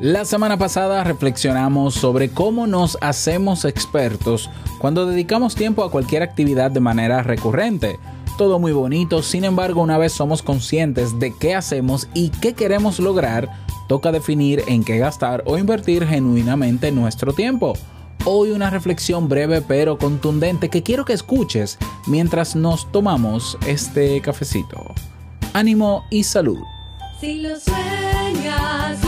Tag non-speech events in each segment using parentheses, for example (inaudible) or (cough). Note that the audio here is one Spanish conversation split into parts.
La semana pasada reflexionamos sobre cómo nos hacemos expertos cuando dedicamos tiempo a cualquier actividad de manera recurrente. Todo muy bonito, sin embargo una vez somos conscientes de qué hacemos y qué queremos lograr, toca definir en qué gastar o invertir genuinamente nuestro tiempo. Hoy una reflexión breve pero contundente que quiero que escuches mientras nos tomamos este cafecito. Ánimo y salud. Si lo sueñas,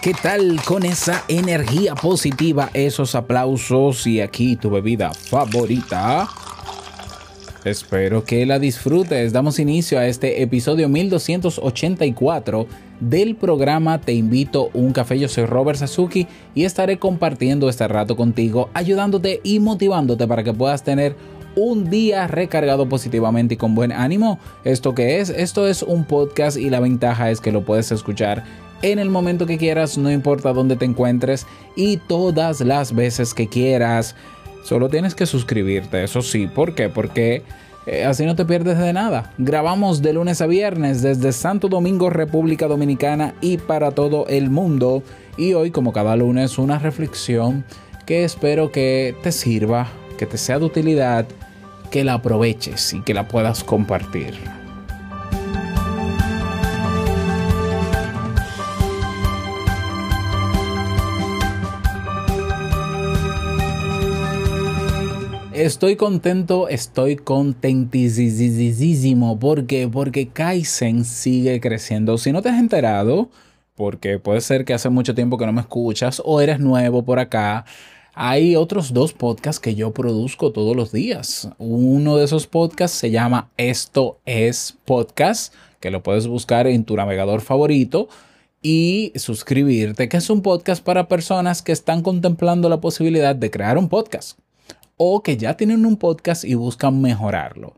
¿Qué tal con esa energía positiva, esos aplausos y aquí tu bebida favorita? Espero que la disfrutes. Damos inicio a este episodio 1284 del programa Te invito un café. Yo soy Robert Sasuki y estaré compartiendo este rato contigo, ayudándote y motivándote para que puedas tener un día recargado positivamente y con buen ánimo. ¿Esto qué es? Esto es un podcast y la ventaja es que lo puedes escuchar en el momento que quieras, no importa dónde te encuentres y todas las veces que quieras. Solo tienes que suscribirte, eso sí. ¿Por qué? Porque eh, así no te pierdes de nada. Grabamos de lunes a viernes desde Santo Domingo, República Dominicana y para todo el mundo. Y hoy, como cada lunes, una reflexión que espero que te sirva, que te sea de utilidad, que la aproveches y que la puedas compartir. Estoy contento, estoy contentísimo. ¿Por qué? Porque Kaizen sigue creciendo. Si no te has enterado, porque puede ser que hace mucho tiempo que no me escuchas o eres nuevo por acá, hay otros dos podcasts que yo produzco todos los días. Uno de esos podcasts se llama Esto es Podcast, que lo puedes buscar en tu navegador favorito y suscribirte, que es un podcast para personas que están contemplando la posibilidad de crear un podcast o que ya tienen un podcast y buscan mejorarlo.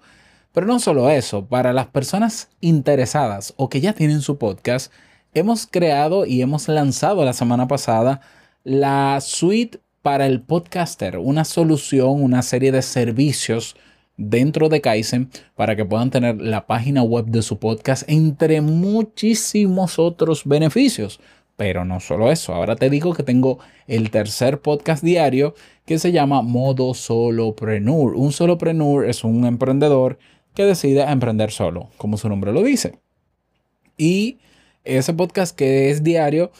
Pero no solo eso, para las personas interesadas o que ya tienen su podcast, hemos creado y hemos lanzado la semana pasada la suite para el podcaster, una solución, una serie de servicios dentro de Kaizen para que puedan tener la página web de su podcast entre muchísimos otros beneficios. Pero no solo eso, ahora te digo que tengo el tercer podcast diario que se llama Modo Solopreneur. Un solopreneur es un emprendedor que decide emprender solo, como su nombre lo dice. Y ese podcast que es diario,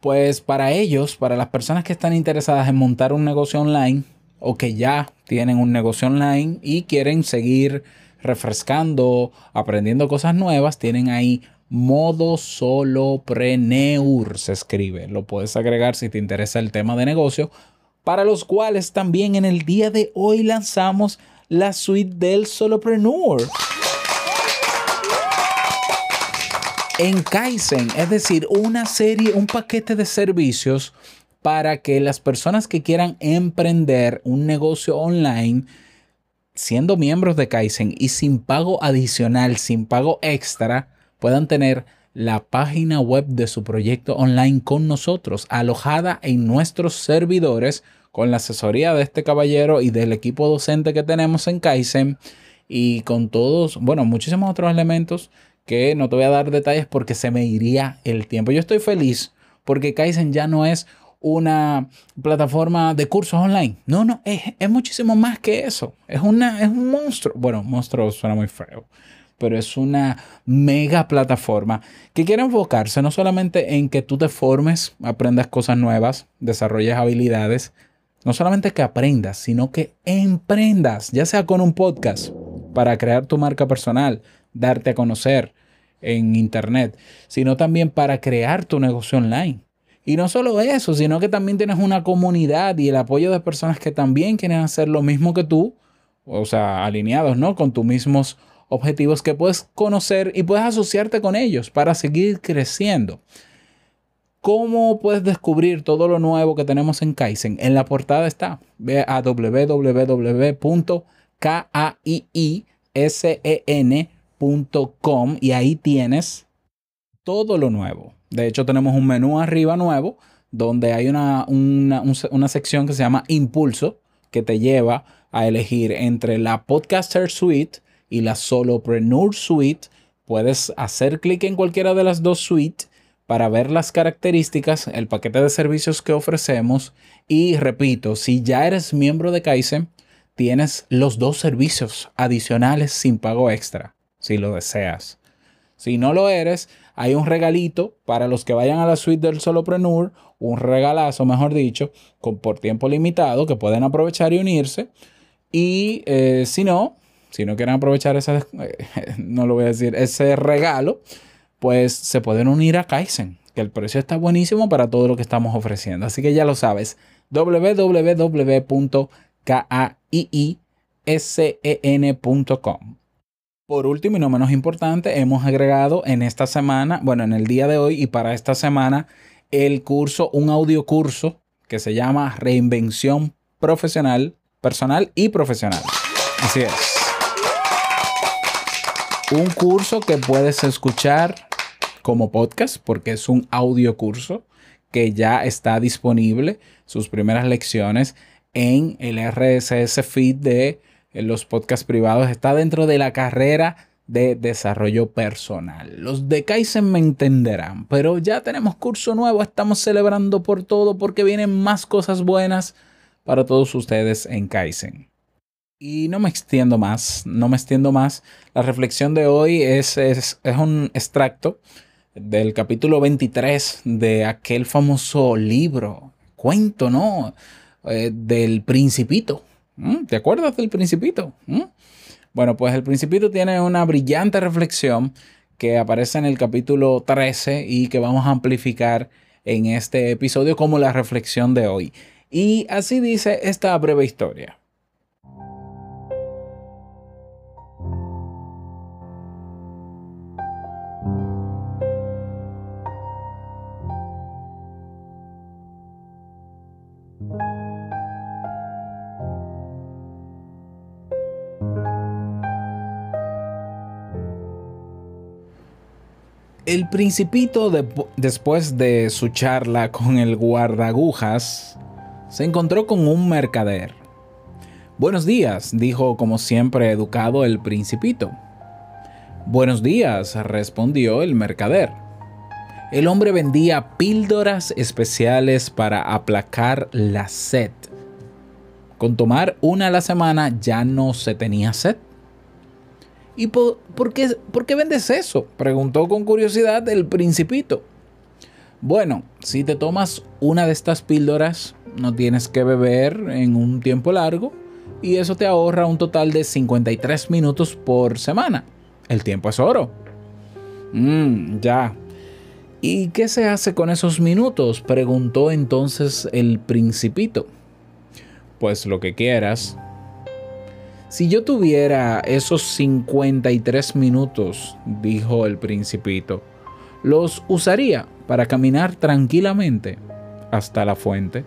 pues para ellos, para las personas que están interesadas en montar un negocio online o que ya tienen un negocio online y quieren seguir refrescando, aprendiendo cosas nuevas, tienen ahí modo solopreneur se escribe. Lo puedes agregar si te interesa el tema de negocio, para los cuales también en el día de hoy lanzamos la suite del solopreneur. En Kaizen, es decir, una serie, un paquete de servicios para que las personas que quieran emprender un negocio online, siendo miembros de Kaizen y sin pago adicional, sin pago extra, puedan tener la página web de su proyecto online con nosotros, alojada en nuestros servidores, con la asesoría de este caballero y del equipo docente que tenemos en Kaizen y con todos, bueno, muchísimos otros elementos que no te voy a dar detalles porque se me iría el tiempo. Yo estoy feliz porque Kaizen ya no es una plataforma de cursos online. No, no, es, es muchísimo más que eso. Es, una, es un monstruo. Bueno, monstruo suena muy feo pero es una mega plataforma que quiere enfocarse no solamente en que tú te formes, aprendas cosas nuevas, desarrolles habilidades, no solamente que aprendas, sino que emprendas, ya sea con un podcast para crear tu marca personal, darte a conocer en internet, sino también para crear tu negocio online. Y no solo eso, sino que también tienes una comunidad y el apoyo de personas que también quieren hacer lo mismo que tú, o sea, alineados, ¿no? Con tus mismos objetivos que puedes conocer y puedes asociarte con ellos para seguir creciendo. ¿Cómo puedes descubrir todo lo nuevo que tenemos en Kaizen? En la portada está. Ve a www.kaiisen.com y ahí tienes todo lo nuevo. De hecho, tenemos un menú arriba nuevo donde hay una, una, una sección que se llama Impulso que te lleva a elegir entre la Podcaster Suite y la Solopreneur Suite. Puedes hacer clic en cualquiera de las dos suites para ver las características, el paquete de servicios que ofrecemos y repito, si ya eres miembro de Kaizen, tienes los dos servicios adicionales sin pago extra, si lo deseas. Si no lo eres, hay un regalito para los que vayan a la suite del Solopreneur, un regalazo, mejor dicho, con, por tiempo limitado que pueden aprovechar y unirse. Y eh, si no, si no quieren aprovechar esa, (laughs) no lo voy a decir, ese regalo, pues se pueden unir a Kaizen, que el precio está buenísimo para todo lo que estamos ofreciendo. Así que ya lo sabes, www.kaiisen.com. Por último y no menos importante, hemos agregado en esta semana, bueno, en el día de hoy y para esta semana, el curso, un audio curso que se llama Reinvención Profesional, Personal y Profesional. Así es. Un curso que puedes escuchar como podcast porque es un audio curso que ya está disponible, sus primeras lecciones en el RSS feed de los podcasts privados. Está dentro de la carrera de desarrollo personal. Los de Kaizen me entenderán, pero ya tenemos curso nuevo, estamos celebrando por todo porque vienen más cosas buenas para todos ustedes en Kaizen. Y no me extiendo más, no me extiendo más. La reflexión de hoy es, es, es un extracto del capítulo 23 de aquel famoso libro, cuento, ¿no? Eh, del principito. ¿Mm? ¿Te acuerdas del principito? ¿Mm? Bueno, pues el principito tiene una brillante reflexión que aparece en el capítulo 13 y que vamos a amplificar en este episodio como la reflexión de hoy. Y así dice esta breve historia. Principito, de- después de su charla con el guardagujas, se encontró con un mercader. Buenos días, dijo como siempre educado el principito. Buenos días, respondió el mercader. El hombre vendía píldoras especiales para aplacar la sed. Con tomar una a la semana ya no se tenía sed. ¿Y por, qué, por qué vendes eso? Preguntó con curiosidad el principito. Bueno, si te tomas una de estas píldoras, no tienes que beber en un tiempo largo y eso te ahorra un total de 53 minutos por semana. El tiempo es oro. Mmm, ya. ¿Y qué se hace con esos minutos? Preguntó entonces el principito. Pues lo que quieras. Si yo tuviera esos 53 minutos, dijo el principito, los usaría para caminar tranquilamente hasta la fuente.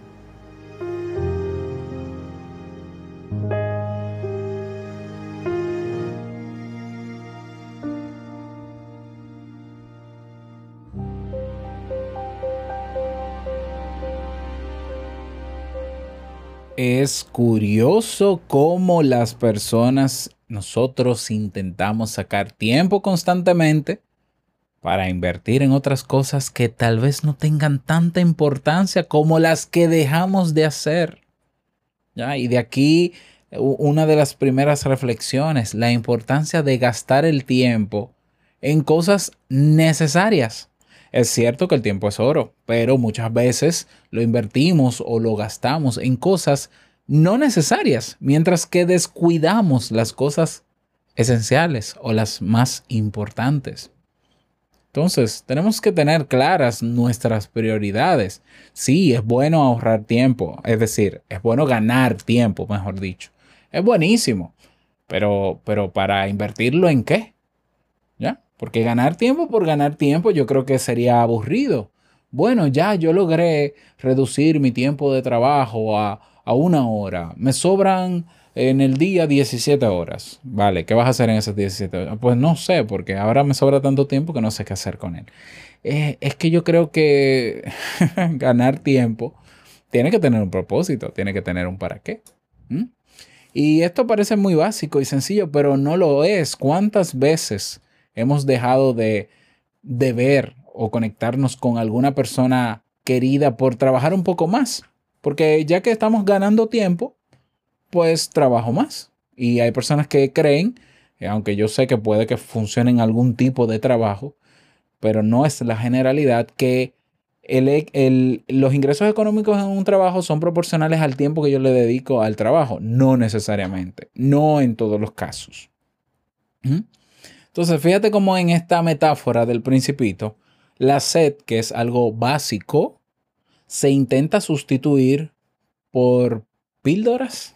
Es curioso cómo las personas, nosotros intentamos sacar tiempo constantemente para invertir en otras cosas que tal vez no tengan tanta importancia como las que dejamos de hacer. ¿Ya? Y de aquí una de las primeras reflexiones, la importancia de gastar el tiempo en cosas necesarias. Es cierto que el tiempo es oro, pero muchas veces lo invertimos o lo gastamos en cosas no necesarias, mientras que descuidamos las cosas esenciales o las más importantes. Entonces, tenemos que tener claras nuestras prioridades. Sí, es bueno ahorrar tiempo, es decir, es bueno ganar tiempo, mejor dicho. Es buenísimo, pero, pero para invertirlo en qué? Porque ganar tiempo por ganar tiempo yo creo que sería aburrido. Bueno, ya yo logré reducir mi tiempo de trabajo a, a una hora. Me sobran en el día 17 horas. Vale, ¿qué vas a hacer en esas 17 horas? Pues no sé, porque ahora me sobra tanto tiempo que no sé qué hacer con él. Eh, es que yo creo que (laughs) ganar tiempo tiene que tener un propósito, tiene que tener un para qué. Y esto parece muy básico y sencillo, pero no lo es. ¿Cuántas veces hemos dejado de, de ver o conectarnos con alguna persona querida por trabajar un poco más? Porque ya que estamos ganando tiempo, pues trabajo más. Y hay personas que creen, eh, aunque yo sé que puede que funcione en algún tipo de trabajo, pero no es la generalidad que el, el- los ingresos económicos en un trabajo son proporcionales al tiempo que yo le dedico al trabajo. No necesariamente, no en todos los casos. ¿Mm? Entonces, fíjate cómo en esta metáfora del principito, la sed, que es algo básico, se intenta sustituir por píldoras.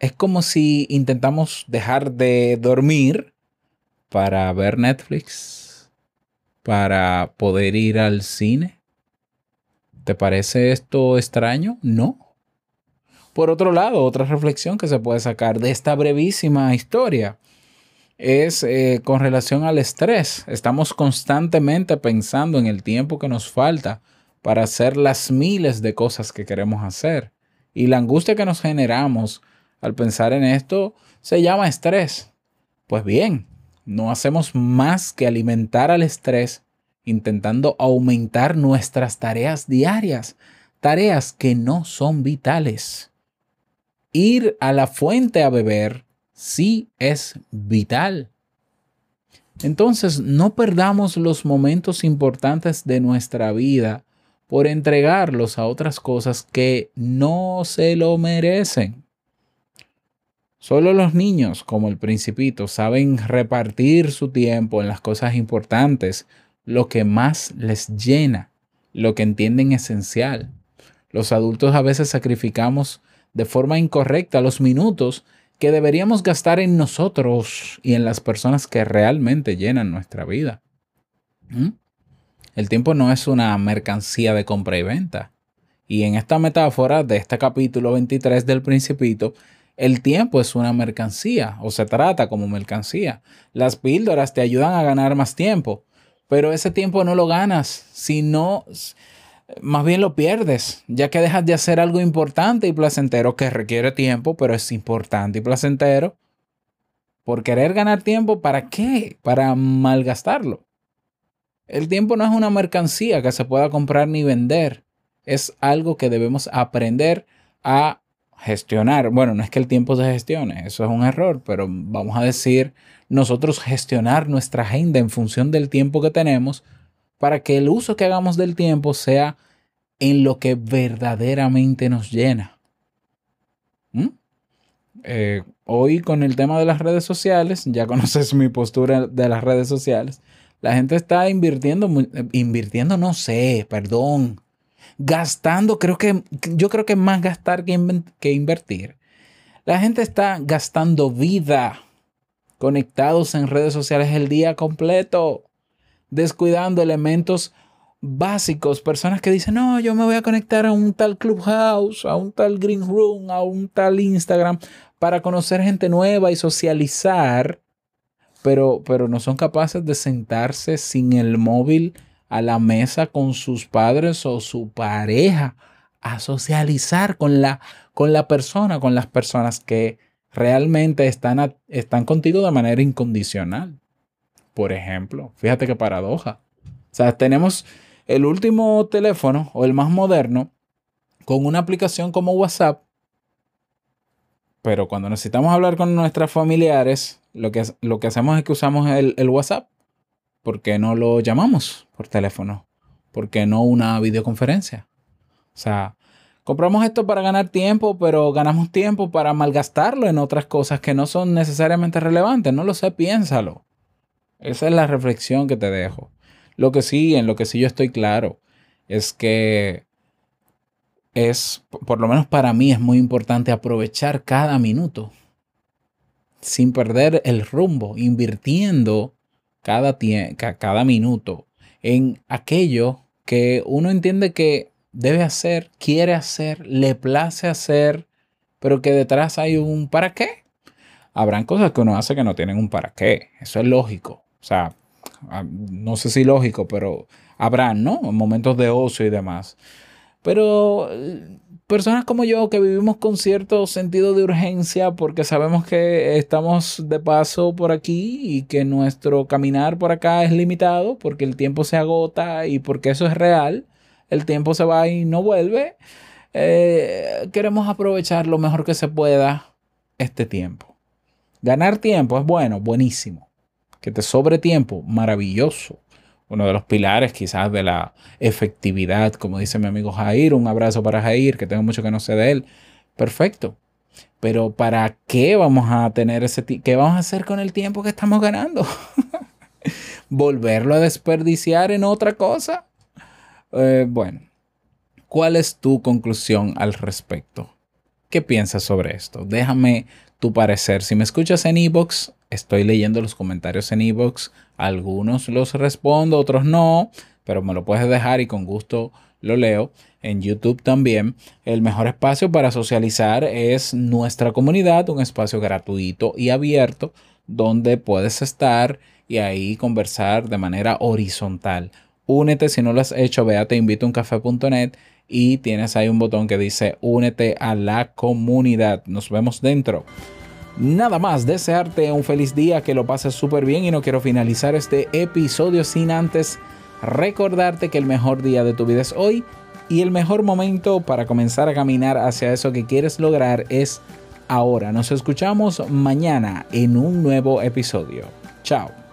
Es como si intentamos dejar de dormir para ver Netflix, para poder ir al cine. ¿Te parece esto extraño? No. Por otro lado, otra reflexión que se puede sacar de esta brevísima historia es eh, con relación al estrés. Estamos constantemente pensando en el tiempo que nos falta para hacer las miles de cosas que queremos hacer. Y la angustia que nos generamos al pensar en esto se llama estrés. Pues bien, no hacemos más que alimentar al estrés intentando aumentar nuestras tareas diarias, tareas que no son vitales. Ir a la fuente a beber sí es vital. Entonces, no perdamos los momentos importantes de nuestra vida por entregarlos a otras cosas que no se lo merecen. Solo los niños, como el principito, saben repartir su tiempo en las cosas importantes, lo que más les llena, lo que entienden esencial. Los adultos a veces sacrificamos de forma incorrecta los minutos que deberíamos gastar en nosotros y en las personas que realmente llenan nuestra vida. ¿Mm? El tiempo no es una mercancía de compra y venta. Y en esta metáfora de este capítulo 23 del Principito, el tiempo es una mercancía o se trata como mercancía. Las píldoras te ayudan a ganar más tiempo, pero ese tiempo no lo ganas, sino más bien lo pierdes, ya que dejas de hacer algo importante y placentero que requiere tiempo, pero es importante y placentero. Por querer ganar tiempo, ¿para qué? Para malgastarlo. El tiempo no es una mercancía que se pueda comprar ni vender. Es algo que debemos aprender a gestionar. Bueno, no es que el tiempo se gestione, eso es un error, pero vamos a decir nosotros gestionar nuestra agenda en función del tiempo que tenemos para que el uso que hagamos del tiempo sea en lo que verdaderamente nos llena. ¿Mm? Eh, hoy con el tema de las redes sociales, ya (laughs) conoces mi postura de las redes sociales, la gente está invirtiendo, eh, invirtiendo, no sé, perdón, gastando, creo que, yo creo que más gastar que invertir. La gente está gastando vida conectados en redes sociales el día completo, descuidando elementos básicos, personas que dicen, no, yo me voy a conectar a un tal Clubhouse, a un tal Green Room, a un tal Instagram para conocer gente nueva y socializar, pero, pero no son capaces de sentarse sin el móvil a la mesa con sus padres o su pareja a socializar con la, con la persona, con las personas que realmente están, están contigo de manera incondicional. Por ejemplo, fíjate qué paradoja. O sea, tenemos el último teléfono o el más moderno con una aplicación como WhatsApp, Pero cuando necesitamos hablar con nuestras familiares, lo que, lo que hacemos es que usamos el, el WhatsApp. ¿Por qué no lo llamamos por teléfono? ¿Por qué no una videoconferencia? O sea, compramos esto para ganar tiempo, pero ganamos tiempo para malgastarlo en otras cosas que no son necesariamente relevantes. No lo sé, piénsalo. Esa es la reflexión que te dejo. Lo que sí, en lo que sí yo estoy claro, es que es, por lo menos para mí, es muy importante aprovechar cada minuto sin perder el rumbo, invirtiendo cada, cada minuto en aquello que uno entiende que debe hacer, quiere hacer, le place hacer, pero que detrás hay un para qué. Habrán cosas que uno hace que no tienen un para qué. Eso es lógico. O sea, ah, no sé si lógico, pero habrán, ¿no? Momentos de ocio y demás. Pero eh, personas como yo que vivimos con cierto sentido de urgencia porque sabemos que estamos de paso por aquí y que nuestro caminar por acá es limitado porque el tiempo se agota y porque eso es real, el tiempo se va y no vuelve, eh, queremos aprovechar lo mejor que se pueda este tiempo. Ganar tiempo es bueno, buenísimo. Que te sobre tiempo, maravilloso uno de los pilares quizás de la efectividad, como dice mi amigo Jair, un abrazo para Jair, que tengo mucho que no sé de él. Perfecto. Pero ¿para qué vamos a tener ese? ¿Qué vamos a hacer con el tiempo que estamos ganando? (laughs) ¿Volverlo a desperdiciar en otra cosa? Eh, bueno, ¿cuál es tu conclusión al respecto? ¿Qué piensas sobre esto? Déjame tu parecer. Si me escuchas en iBox, estoy leyendo los comentarios en iBox. Algunos los respondo, otros no, pero me lo puedes dejar y con gusto lo leo. En YouTube también. El mejor espacio para socializar es nuestra comunidad, un espacio gratuito y abierto donde puedes estar y ahí conversar de manera horizontal. Únete si no lo has hecho, ve a teinvitouncafé.net y tienes ahí un botón que dice únete a la comunidad. Nos vemos dentro. Nada más, desearte un feliz día, que lo pases súper bien y no quiero finalizar este episodio sin antes recordarte que el mejor día de tu vida es hoy y el mejor momento para comenzar a caminar hacia eso que quieres lograr es ahora. Nos escuchamos mañana en un nuevo episodio. Chao.